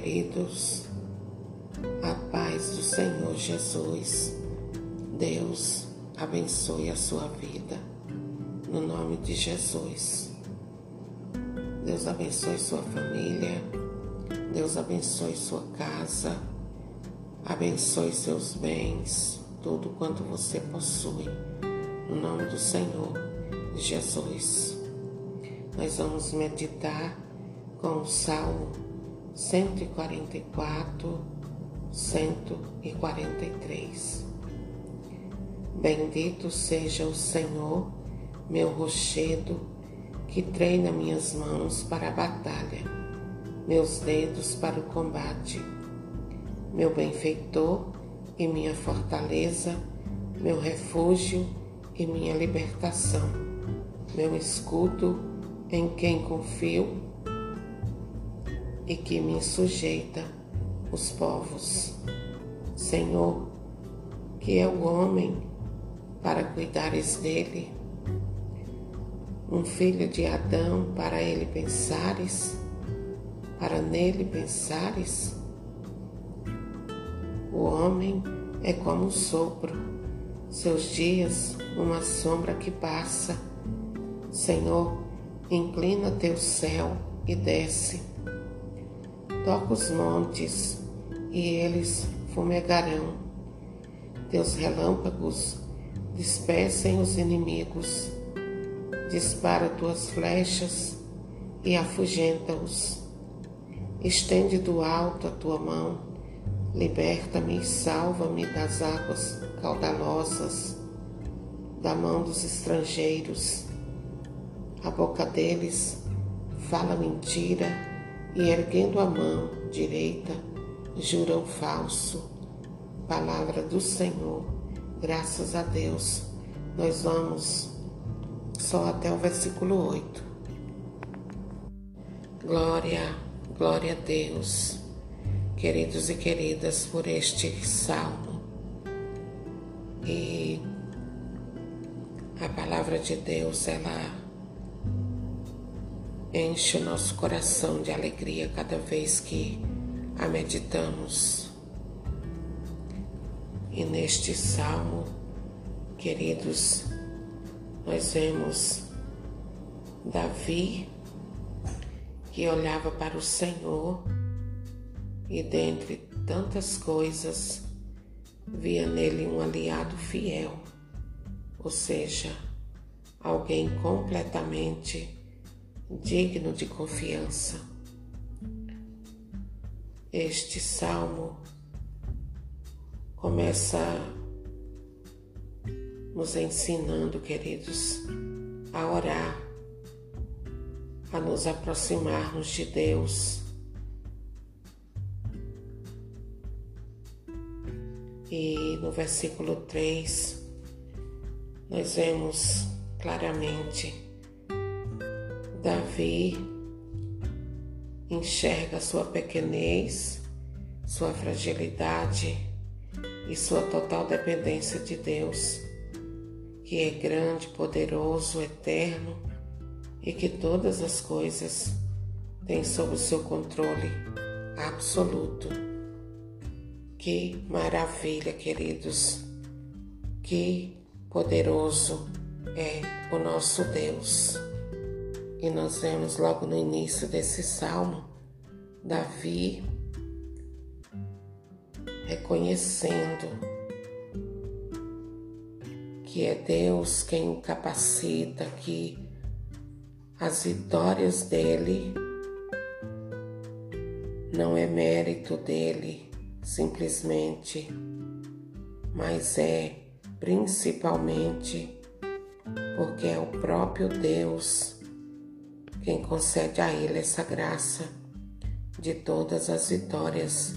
queridos, a paz do Senhor Jesus, Deus abençoe a sua vida, no nome de Jesus. Deus abençoe sua família, Deus abençoe sua casa, abençoe seus bens, tudo quanto você possui, no nome do Senhor Jesus. Nós vamos meditar com o Salmo 144, 143. Bendito seja o Senhor, meu rochedo, que treina minhas mãos para a batalha, meus dedos para o combate, meu benfeitor e minha fortaleza, meu refúgio e minha libertação, meu escudo em quem confio e que me sujeita os povos. Senhor, que é o homem para cuidares dele, um filho de Adão para ele pensares, para nele pensares. O homem é como um sopro, seus dias uma sombra que passa. Senhor, inclina teu céu e desce Toca os montes e eles fumegarão. Teus relâmpagos despecem os inimigos. Dispara tuas flechas e afugenta-os. Estende do alto a tua mão, liberta-me e salva-me das águas caudalosas, da mão dos estrangeiros. A boca deles fala mentira e erguendo a mão direita, juram falso. Palavra do Senhor, graças a Deus. Nós vamos só até o versículo 8. Glória, glória a Deus, queridos e queridas, por este salmo. E a palavra de Deus, ela enche o nosso coração de alegria cada vez que a meditamos. E neste salmo, queridos, nós vemos Davi que olhava para o Senhor e dentre tantas coisas via nele um aliado fiel, ou seja, alguém completamente digno de confiança. Este salmo começa nos ensinando, queridos, a orar, a nos aproximarmos de Deus. E no versículo 3, nós vemos claramente Davi enxerga sua pequenez, sua fragilidade e sua total dependência de Deus, que é grande, poderoso, eterno e que todas as coisas têm sob seu controle absoluto. Que maravilha, queridos! Que poderoso é o nosso Deus. E nós vemos logo no início desse salmo Davi reconhecendo que é Deus quem o capacita, que as vitórias dele não é mérito dele simplesmente, mas é principalmente porque é o próprio Deus quem concede a ele essa graça de todas as vitórias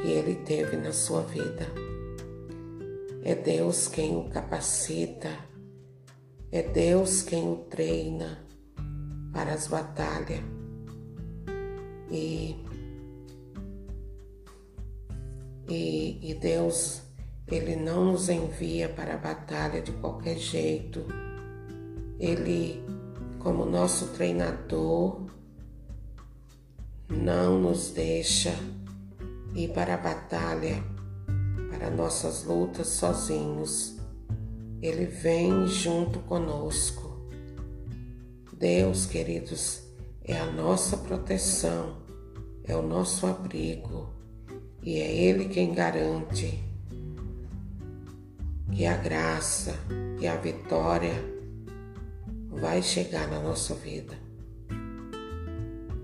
que ele teve na sua vida. É Deus quem o capacita, é Deus quem o treina para as batalhas. E, e, e Deus, Ele não nos envia para a batalha de qualquer jeito. Ele como nosso treinador, não nos deixa ir para a batalha, para nossas lutas sozinhos. Ele vem junto conosco. Deus, queridos, é a nossa proteção, é o nosso abrigo e é Ele quem garante que a graça e a vitória vai chegar na nossa vida.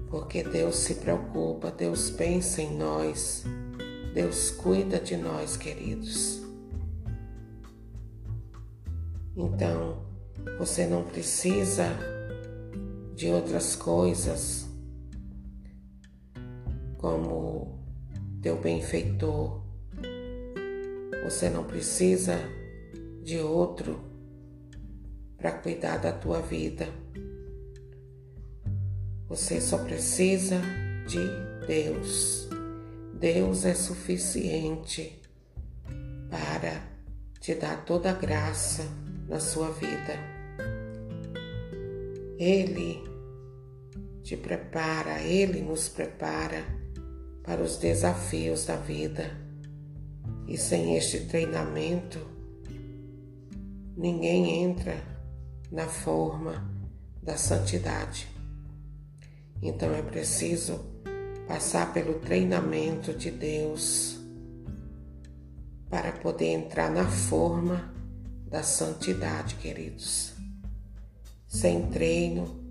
Porque Deus se preocupa, Deus pensa em nós, Deus cuida de nós, queridos. Então, você não precisa de outras coisas como teu benfeitor. Você não precisa de outro para cuidar da tua vida. Você só precisa de Deus. Deus é suficiente para te dar toda a graça na sua vida. Ele te prepara, Ele nos prepara para os desafios da vida. E sem este treinamento, ninguém entra na forma da santidade. Então é preciso passar pelo treinamento de Deus para poder entrar na forma da santidade, queridos. Sem treino,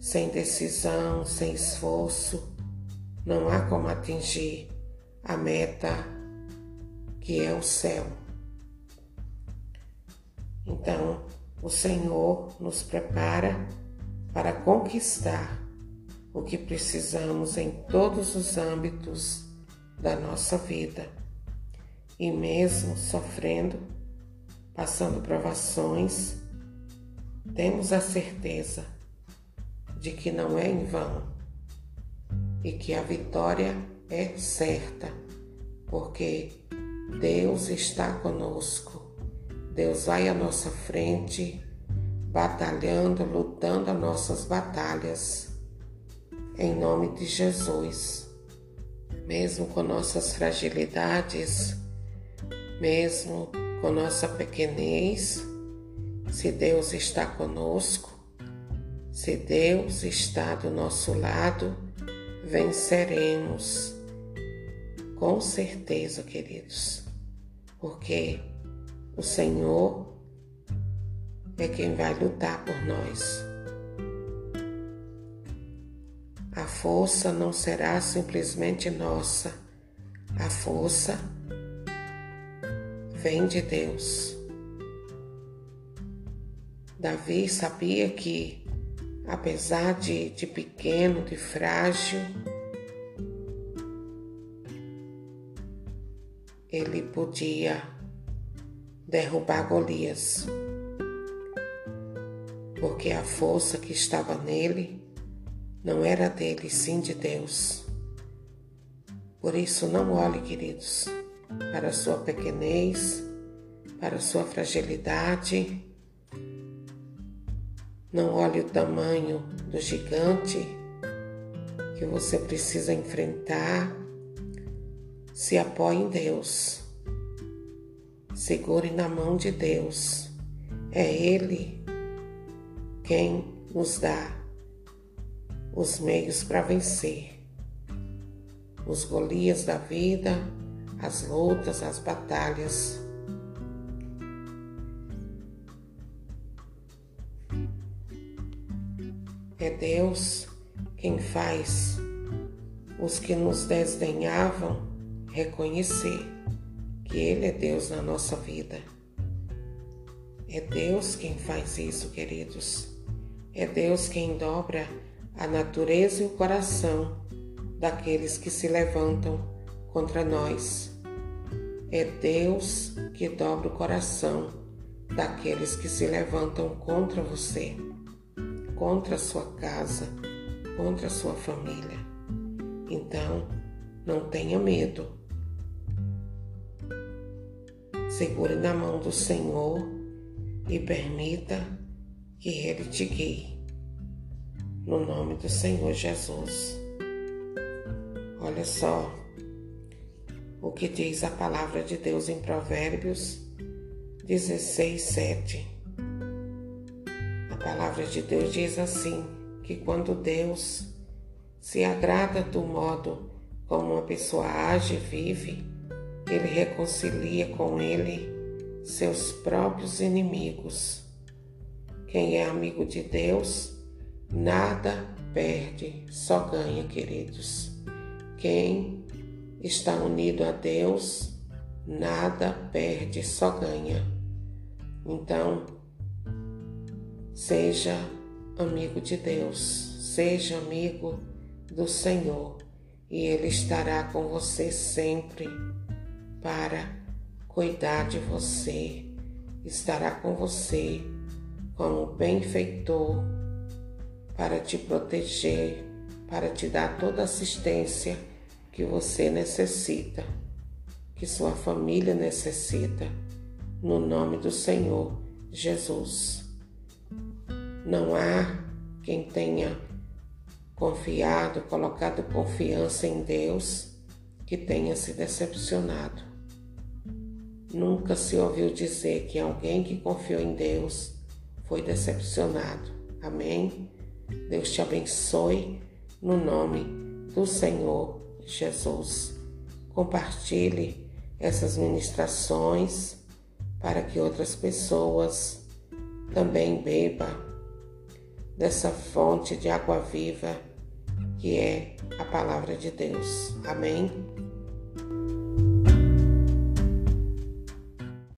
sem decisão, sem esforço, não há como atingir a meta que é o céu. Então, o Senhor nos prepara para conquistar o que precisamos em todos os âmbitos da nossa vida. E mesmo sofrendo, passando provações, temos a certeza de que não é em vão e que a vitória é certa, porque Deus está conosco. Deus vai à nossa frente, batalhando, lutando as nossas batalhas. Em nome de Jesus. Mesmo com nossas fragilidades, mesmo com nossa pequenez, se Deus está conosco, se Deus está do nosso lado, venceremos. Com certeza, queridos, porque o Senhor é quem vai lutar por nós. A força não será simplesmente nossa, a força vem de Deus. Davi sabia que apesar de, de pequeno, de frágil, ele podia derrubar Golias, porque a força que estava nele não era dele, sim de Deus. Por isso, não olhe, queridos, para a sua pequenez, para a sua fragilidade, não olhe o tamanho do gigante que você precisa enfrentar. Se apoie em Deus. Segure na mão de Deus. É Ele quem nos dá os meios para vencer os Golias da vida, as lutas, as batalhas. É Deus quem faz os que nos desdenhavam reconhecer que Ele é Deus na nossa vida. É Deus quem faz isso, queridos. É Deus quem dobra a natureza e o coração daqueles que se levantam contra nós. É Deus que dobra o coração daqueles que se levantam contra você contra a sua casa, contra a sua família. Então, não tenha medo. Segure na mão do Senhor e permita que Ele te guie. No nome do Senhor Jesus. Olha só o que diz a palavra de Deus em Provérbios 16, 7. A palavra de Deus diz assim: que quando Deus se agrada do modo como uma pessoa age e vive, ele reconcilia com ele seus próprios inimigos. Quem é amigo de Deus, nada perde, só ganha, queridos. Quem está unido a Deus, nada perde, só ganha. Então, seja amigo de Deus, seja amigo do Senhor e Ele estará com você sempre para cuidar de você, estará com você como benfeitor para te proteger, para te dar toda a assistência que você necessita, que sua família necessita, no nome do Senhor Jesus. Não há quem tenha confiado, colocado confiança em Deus, que tenha se decepcionado. Nunca se ouviu dizer que alguém que confiou em Deus foi decepcionado. Amém? Deus te abençoe no nome do Senhor Jesus. Compartilhe essas ministrações para que outras pessoas também bebam dessa fonte de água viva que é a palavra de Deus. Amém?